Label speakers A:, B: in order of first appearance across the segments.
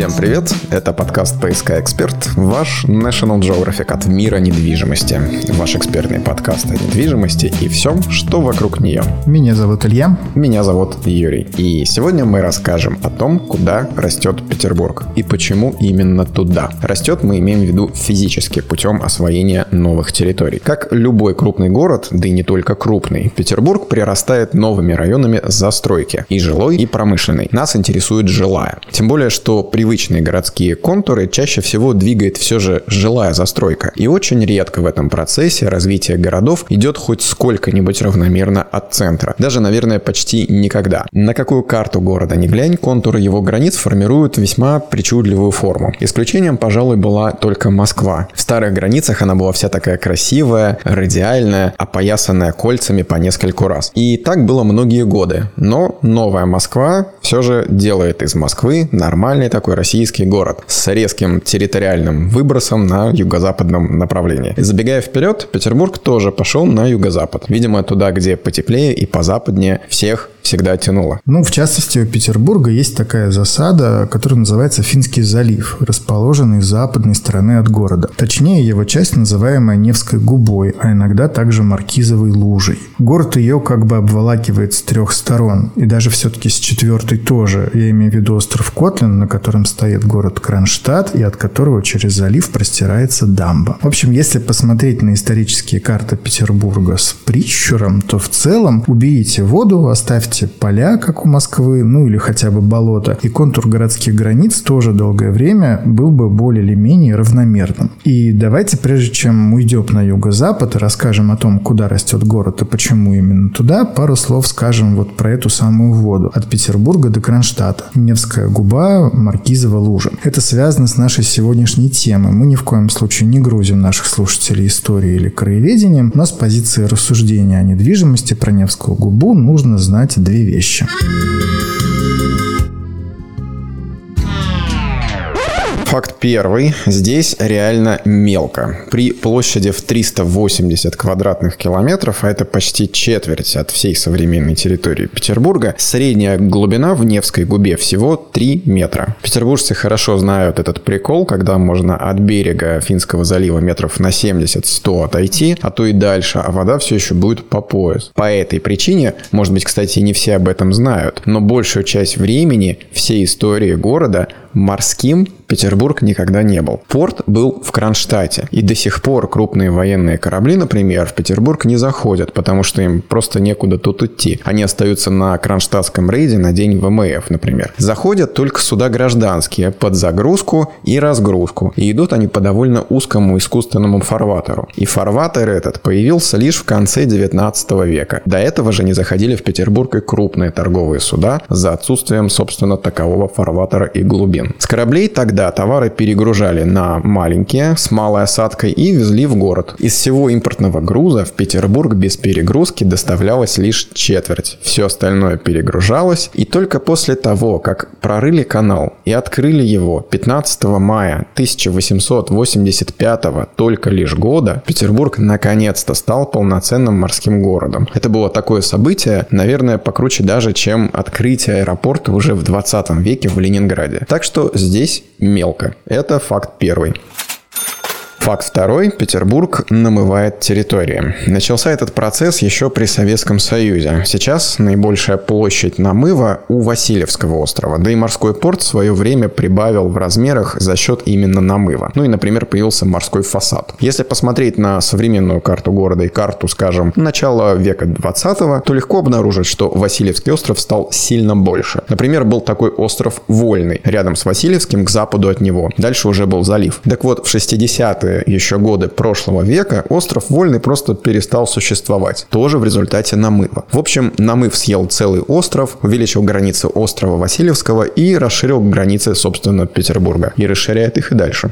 A: Всем привет! Это подкаст «ПСК Эксперт», ваш National Geographic от мира недвижимости. Ваш экспертный подкаст о недвижимости и всем, что вокруг нее.
B: Меня зовут Илья.
A: Меня зовут Юрий. И сегодня мы расскажем о том, куда растет Петербург и почему именно туда. Растет мы имеем в виду физически, путем освоения новых территорий. Как любой крупный город, да и не только крупный, Петербург прирастает новыми районами застройки. И жилой, и промышленной. Нас интересует жилая. Тем более, что привычные городские контуры чаще всего двигает все же жилая застройка. И очень редко в этом процессе развитие городов идет хоть сколько-нибудь равномерно от центра. Даже, наверное, почти никогда. На какую карту города не глянь, контуры его границ формируют весьма причудливую форму. Исключением, пожалуй, была только Москва. В старых границах она была вся такая красивая, радиальная, опоясанная кольцами по нескольку раз. И так было многие годы. Но новая Москва все же делает из Москвы нормальный такой российский город с резким территориальным выбросом на юго-западном направлении. Забегая вперед, Петербург тоже пошел на юго-запад. Видимо, туда, где потеплее и позападнее всех всегда тянуло.
B: Ну, в частности, у Петербурга есть такая засада, которая называется Финский залив, расположенный с западной стороны от города. Точнее, его часть, называемая Невской губой, а иногда также Маркизовой лужей. Город ее как бы обволакивает с трех сторон, и даже все-таки с четвертой тоже. Я имею в виду остров Котлин, на котором стоит город Кронштадт, и от которого через залив простирается дамба. В общем, если посмотреть на исторические карты Петербурга с прищуром, то в целом уберите воду, оставьте оставьте поля, как у Москвы, ну или хотя бы болото, и контур городских границ тоже долгое время был бы более или менее равномерным. И давайте, прежде чем уйдем на юго-запад и расскажем о том, куда растет город и почему именно туда, пару слов скажем вот про эту самую воду от Петербурга до Кронштадта. Невская губа, Маркизова лужа. Это связано с нашей сегодняшней темой. Мы ни в коем случае не грузим наших слушателей историей или краеведением, но с позиции рассуждения о недвижимости про Невскую губу нужно знать две вещи.
A: Факт первый. Здесь реально мелко. При площади в 380 квадратных километров, а это почти четверть от всей современной территории Петербурга, средняя глубина в Невской губе всего 3 метра. Петербуржцы хорошо знают этот прикол, когда можно от берега Финского залива метров на 70-100 отойти, а то и дальше, а вода все еще будет по пояс. По этой причине, может быть, кстати, не все об этом знают, но большую часть времени всей истории города морским Петербург никогда не был. Порт был в Кронштадте, и до сих пор крупные военные корабли, например, в Петербург не заходят, потому что им просто некуда тут идти. Они остаются на кронштадтском рейде на день ВМФ, например. Заходят только суда гражданские под загрузку и разгрузку, и идут они по довольно узкому искусственному фарватеру. И фарватер этот появился лишь в конце 19 века. До этого же не заходили в Петербург и крупные торговые суда за отсутствием, собственно, такового фарватера и глубин. С кораблей тогда да, товары перегружали на маленькие с малой осадкой и везли в город. Из всего импортного груза в Петербург без перегрузки доставлялось лишь четверть. Все остальное перегружалось, и только после того, как прорыли канал и открыли его 15 мая 1885 только лишь года, Петербург наконец-то стал полноценным морским городом. Это было такое событие, наверное, покруче даже, чем открытие аэропорта уже в 20 веке в Ленинграде. Так что здесь мелко. Это факт первый. Факт второй. Петербург намывает территории. Начался этот процесс еще при Советском Союзе. Сейчас наибольшая площадь намыва у Васильевского острова. Да и морской порт в свое время прибавил в размерах за счет именно намыва. Ну и, например, появился морской фасад. Если посмотреть на современную карту города и карту, скажем, начала века 20 то легко обнаружить, что Васильевский остров стал сильно больше. Например, был такой остров Вольный, рядом с Васильевским, к западу от него. Дальше уже был залив. Так вот, в 60-е еще годы прошлого века остров Вольный просто перестал существовать. Тоже в результате намыва. В общем, намыв съел целый остров, увеличил границы острова Васильевского и расширил границы, собственно, Петербурга. И расширяет их и дальше.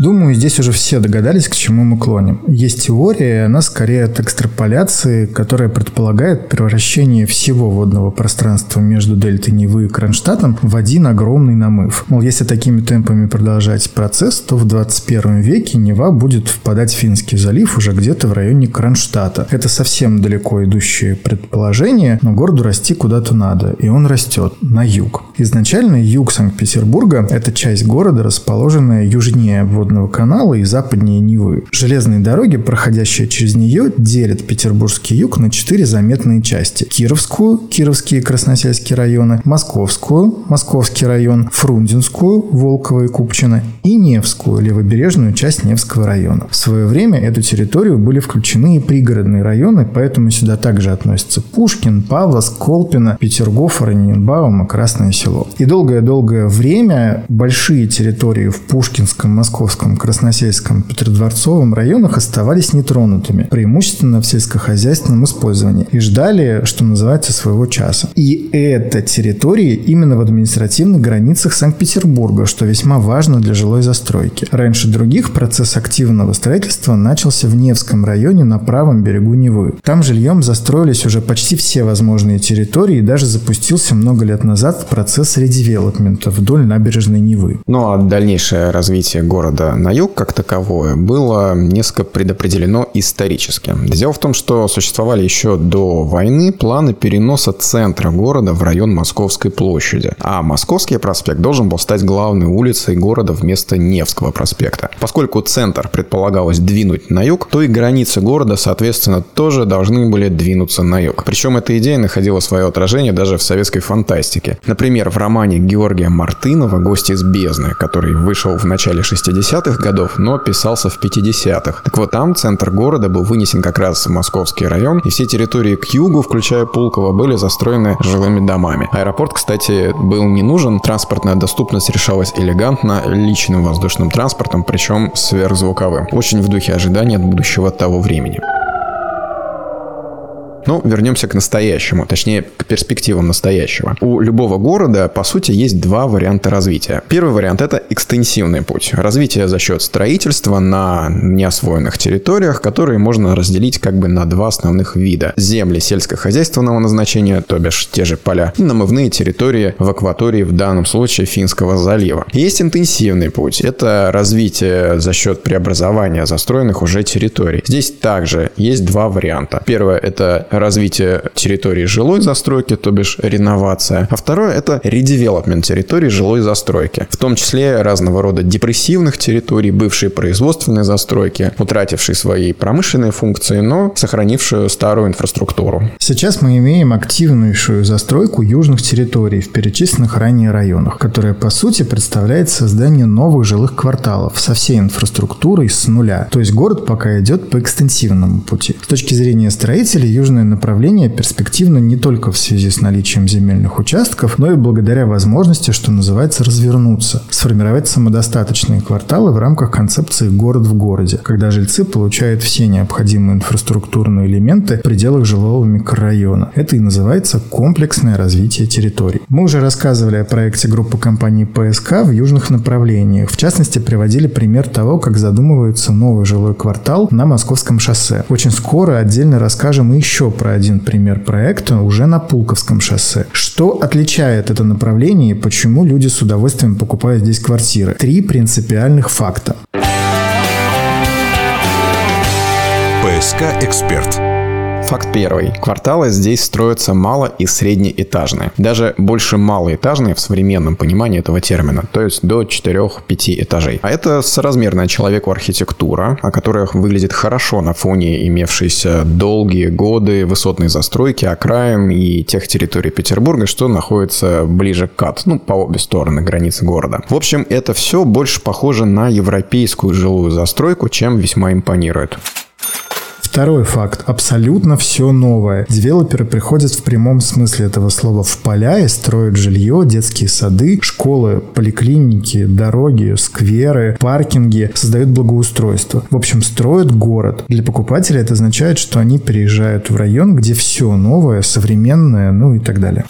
B: Думаю, здесь уже все догадались, к чему мы клоним. Есть теория, она скорее от экстраполяции, которая предполагает превращение всего водного пространства между дельтой Невы и Кронштадтом в один огромный намыв. Мол, если такими темпами продолжать процесс, то в 21 веке Нева будет впадать в Финский залив уже где-то в районе Кронштадта. Это совсем далеко идущее предположение, но городу расти куда-то надо, и он растет на юг. Изначально юг Санкт-Петербурга – это часть города, расположенная южнее водного канала и западнее Невы. Железные дороги, проходящие через нее, делят Петербургский юг на четыре заметные части. Кировскую, Кировские и Красносельские районы, Московскую, Московский район, Фрунзенскую, Волково и Купчино и Невскую, левобережную часть Невского района. В свое время эту территорию были включены и пригородные районы, поэтому сюда также относятся Пушкин, Павловск, Колпино, Петергоф, Раненбаум и Красное село. И долгое-долгое время большие территории в Пушкинском, Московском, Красносельском, Петродворцовом районах оставались нетронутыми, преимущественно в сельскохозяйственном использовании, и ждали, что называется, своего часа. И это территории именно в административных границах Санкт-Петербурга, что весьма важно для жилой застройки. Раньше других процесс активного строительства начался в Невском районе на правом берегу Невы. Там жильем застроились уже почти все возможные территории и даже запустился много лет назад процесс редевелопмента вдоль набережной Невы.
A: Ну а дальнейшее развитие города на юг как таковое было несколько предопределено исторически. Дело в том, что существовали еще до войны планы переноса центра города в район Московской площади, а Московский проспект должен был стать главной улицей города вместо Невского проспекта. Поскольку центр предполагалось двинуть на юг, то и границы города, соответственно, тоже должны были двинуться на юг. Причем эта идея находила свое отражение даже в советской фантастике. Например, в романе Георгия Мартынова «Гости из бездны», который вышел в начале 60-х годов, но писался в 50-х. Так вот, там центр города был вынесен как раз в Московский район, и все территории к югу, включая Пулково, были застроены жилыми домами. Аэропорт, кстати, был не нужен, транспортная доступность решалась элегантно, личным воздушным транспортом, причем сверхзвуковым. Очень в духе ожидания от будущего того времени. Ну, вернемся к настоящему, точнее, к перспективам настоящего. У любого города, по сути, есть два варианта развития. Первый вариант – это экстенсивный путь. Развитие за счет строительства на неосвоенных территориях, которые можно разделить как бы на два основных вида. Земли сельскохозяйственного назначения, то бишь те же поля, и намывные территории в акватории, в данном случае Финского залива. Есть интенсивный путь. Это развитие за счет преобразования застроенных уже территорий. Здесь также есть два варианта. Первое – это развитие территории жилой застройки, то бишь реновация. А второе – это редевелопмент территории жилой застройки. В том числе разного рода депрессивных территорий, бывшие производственные застройки, утратившие свои промышленные функции, но сохранившую старую инфраструктуру.
B: Сейчас мы имеем активнейшую застройку южных территорий в перечисленных ранее районах, которая по сути представляет создание новых жилых кварталов со всей инфраструктурой с нуля. То есть город пока идет по экстенсивному пути. С точки зрения строителей, южная направление перспективно не только в связи с наличием земельных участков, но и благодаря возможности, что называется, развернуться, сформировать самодостаточные кварталы в рамках концепции «город в городе», когда жильцы получают все необходимые инфраструктурные элементы в пределах жилого микрорайона. Это и называется комплексное развитие территорий. Мы уже рассказывали о проекте группы компаний ПСК в южных направлениях. В частности, приводили пример того, как задумывается новый жилой квартал на Московском шоссе. Очень скоро отдельно расскажем еще про один пример проекта уже на Пулковском шоссе. Что отличает это направление и почему люди с удовольствием покупают здесь квартиры? Три принципиальных факта.
A: ПСК «Эксперт» Факт первый. Кварталы здесь строятся мало- и среднеэтажные. Даже больше малоэтажные в современном понимании этого термина, то есть до 4-5 этажей. А это соразмерная человеку архитектура, о которых выглядит хорошо на фоне имевшейся долгие годы высотной застройки окраин и тех территорий Петербурга, что находится ближе к КАД, ну, по обе стороны границы города. В общем, это все больше похоже на европейскую жилую застройку, чем весьма импонирует.
B: Второй факт. Абсолютно все новое. Девелоперы приходят в прямом смысле этого слова в поля и строят жилье, детские сады, школы, поликлиники, дороги, скверы, паркинги, создают благоустройство. В общем, строят город. Для покупателя это означает, что они переезжают в район, где все новое, современное, ну и так далее.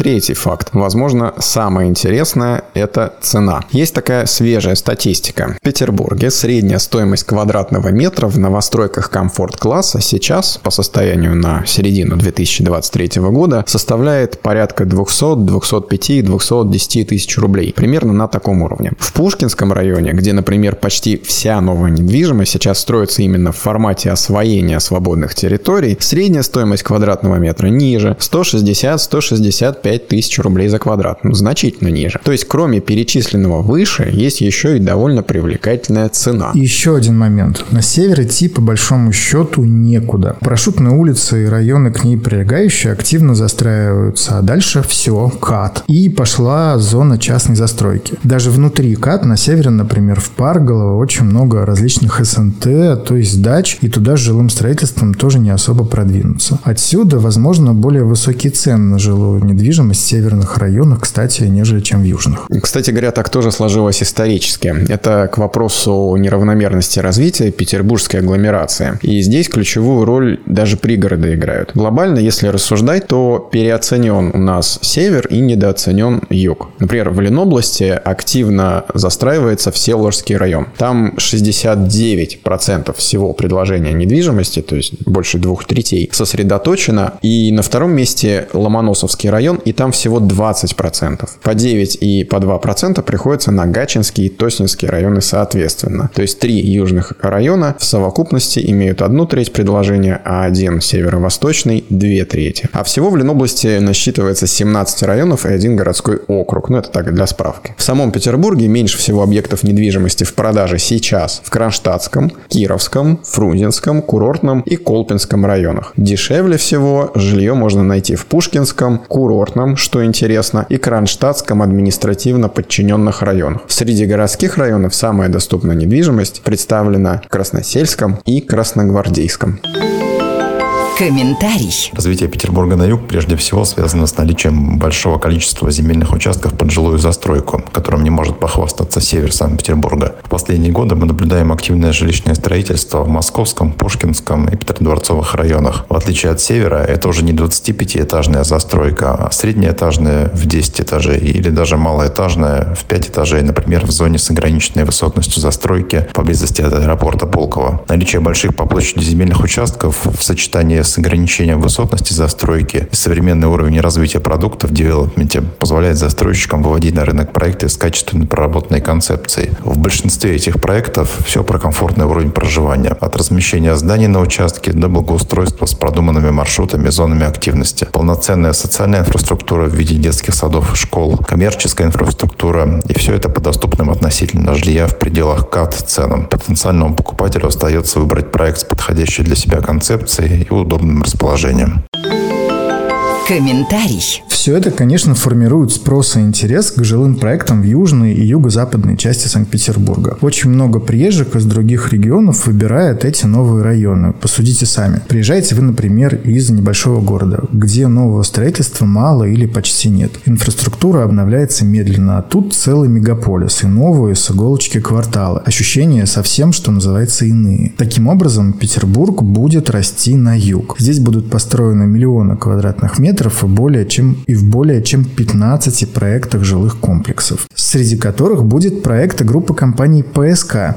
A: Третий факт. Возможно, самое интересное – это цена. Есть такая свежая статистика. В Петербурге средняя стоимость квадратного метра в новостройках комфорт-класса сейчас, по состоянию на середину 2023 года, составляет порядка 200, 205, 210 тысяч рублей. Примерно на таком уровне. В Пушкинском районе, где, например, почти вся новая недвижимость сейчас строится именно в формате освоения свободных территорий, средняя стоимость квадратного метра ниже – 160-165 тысяч рублей за квадрат. Ну, значительно ниже. То есть, кроме перечисленного выше, есть еще и довольно привлекательная цена.
B: Еще один момент. На север идти по большому счету некуда. Парашютные улицы и районы к ней прилегающие активно застраиваются, а дальше все, КАТ. И пошла зона частной застройки. Даже внутри КАТ на севере, например, в Парголово очень много различных СНТ, то есть дач, и туда с жилым строительством тоже не особо продвинуться. Отсюда, возможно, более высокие цены на жилую недвижимость в северных районах, кстати, нежели чем в южных.
A: Кстати говоря, так тоже сложилось исторически. Это к вопросу неравномерности развития петербургской агломерации. И здесь ключевую роль даже пригороды играют. Глобально, если рассуждать, то переоценен у нас север и недооценен юг. Например, в Ленобласти активно застраивается Всеволожский район. Там 69% всего предложения недвижимости, то есть больше двух третей, сосредоточено. И на втором месте Ломоносовский район, и там всего 20%. По 9 и по 2% приходится на Гачинский и Тоснинский районы соответственно. То есть три южных района в совокупности имеют одну треть предложения, а один северо-восточный – две трети. А всего в Ленобласти насчитывается 17 районов и один городской округ. Ну, это так для справки. В самом Петербурге меньше всего объектов недвижимости в продаже сейчас в Кронштадтском, Кировском, Фрунзенском, Курортном и Колпинском районах. Дешевле всего жилье можно найти в Пушкинском, Курортном, что интересно, и Кронштадтском административно подчиненных районах. Среди городских районов самая доступная недвижимость представлена в Красносельском и Красногвардейском.
C: Комментарий.
D: Развитие Петербурга на юг прежде всего связано с наличием большого количества земельных участков под жилую застройку, которым не может похвастаться север Санкт-Петербурга. В последние годы мы наблюдаем активное жилищное строительство в Московском, Пушкинском и Петродворцовых районах. В отличие от севера, это уже не 25-этажная застройка, а среднеэтажная в 10 этажей или даже малоэтажная в 5 этажей, например, в зоне с ограниченной высотностью застройки поблизости от аэропорта Пулково. Наличие больших по площади земельных участков в сочетании с ограничением высотности застройки и современный уровень развития продуктов в девелопменте позволяет застройщикам выводить на рынок проекты с качественно проработанной концепцией. В большинстве этих проектов все про комфортный уровень проживания. От размещения зданий на участке до благоустройства с продуманными маршрутами, зонами активности. Полноценная социальная инфраструктура в виде детских садов, школ, коммерческая инфраструктура. И все это по доступным относительно жилья в пределах КАТ ценам. Потенциальному покупателю остается выбрать проект с подходящей для себя концепцией и удобным удобным расположением.
C: Комментарий.
B: Все это, конечно, формирует спрос и интерес к жилым проектам в южной и юго-западной части Санкт-Петербурга. Очень много приезжих из других регионов выбирает эти новые районы. Посудите сами. Приезжаете вы, например, из небольшого города, где нового строительства мало или почти нет. Инфраструктура обновляется медленно, а тут целый мегаполис и новые с иголочки кварталы. Ощущения совсем, что называется, иные. Таким образом, Петербург будет расти на юг. Здесь будут построены миллионы квадратных метров и, более чем, и в более чем 15 проектах жилых комплексов, среди которых будет проект группы компаний ПСК.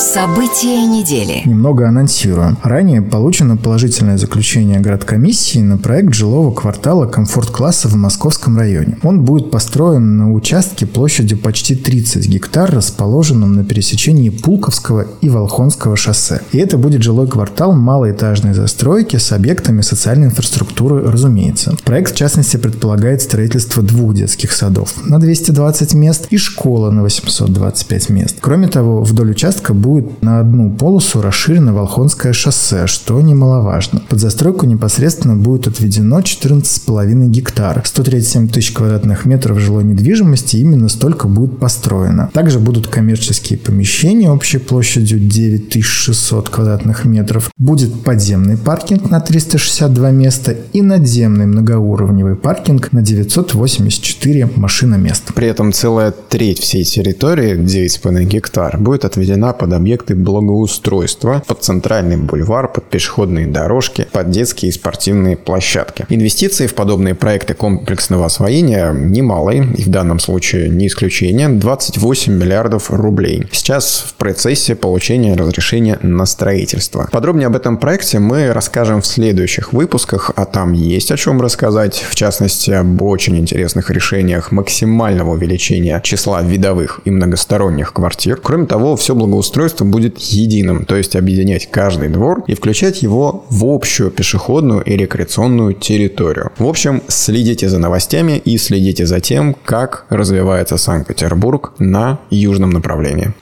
C: События недели.
B: Немного анонсирую. Ранее получено положительное заключение градкомиссии на проект жилого квартала комфорт-класса в Московском районе. Он будет построен на участке площадью почти 30 гектар, расположенном на пересечении Пулковского и Волхонского шоссе. И это будет жилой квартал малоэтажной застройки с объектами социальной инфраструктуры, разумеется. Проект, в частности, предполагает строительство двух детских садов на 220 мест и школа на 825 мест. Кроме того, вдоль участка будет будет на одну полосу расширено Волхонское шоссе, что немаловажно. Под застройку непосредственно будет отведено 14,5 гектар. 137 тысяч квадратных метров жилой недвижимости именно столько будет построено. Также будут коммерческие помещения общей площадью 9600 квадратных метров. Будет подземный паркинг на 362 места и надземный многоуровневый паркинг на 984 машиномест.
A: При этом целая треть всей территории, 9,5 гектар, будет отведена под под объекты благоустройства, под центральный бульвар, под пешеходные дорожки, под детские и спортивные площадки. Инвестиции в подобные проекты комплексного освоения немалые, и в данном случае не исключение, 28 миллиардов рублей. Сейчас в процессе получения разрешения на строительство. Подробнее об этом проекте мы расскажем в следующих выпусках, а там есть о чем рассказать, в частности об очень интересных решениях максимального увеличения числа видовых и многосторонних квартир. Кроме того, все благоустройство будет единым, то есть объединять каждый двор и включать его в общую пешеходную и рекреационную территорию. В общем, следите за новостями и следите за тем, как развивается Санкт-Петербург на южном направлении.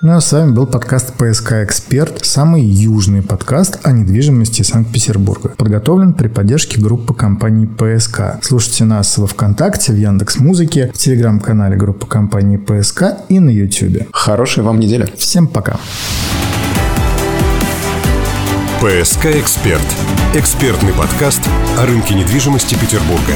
B: Ну а с вами был подкаст «ПСК Эксперт», самый южный подкаст о недвижимости Санкт-Петербурга. Подготовлен при поддержке группы компании «ПСК». Слушайте нас во Вконтакте, в Яндекс Музыке, в Телеграм-канале группы компании «ПСК» и на Ютубе.
A: Хорошей вам недели.
B: Всем пока.
E: «ПСК Эксперт» – экспертный подкаст о рынке недвижимости Петербурга.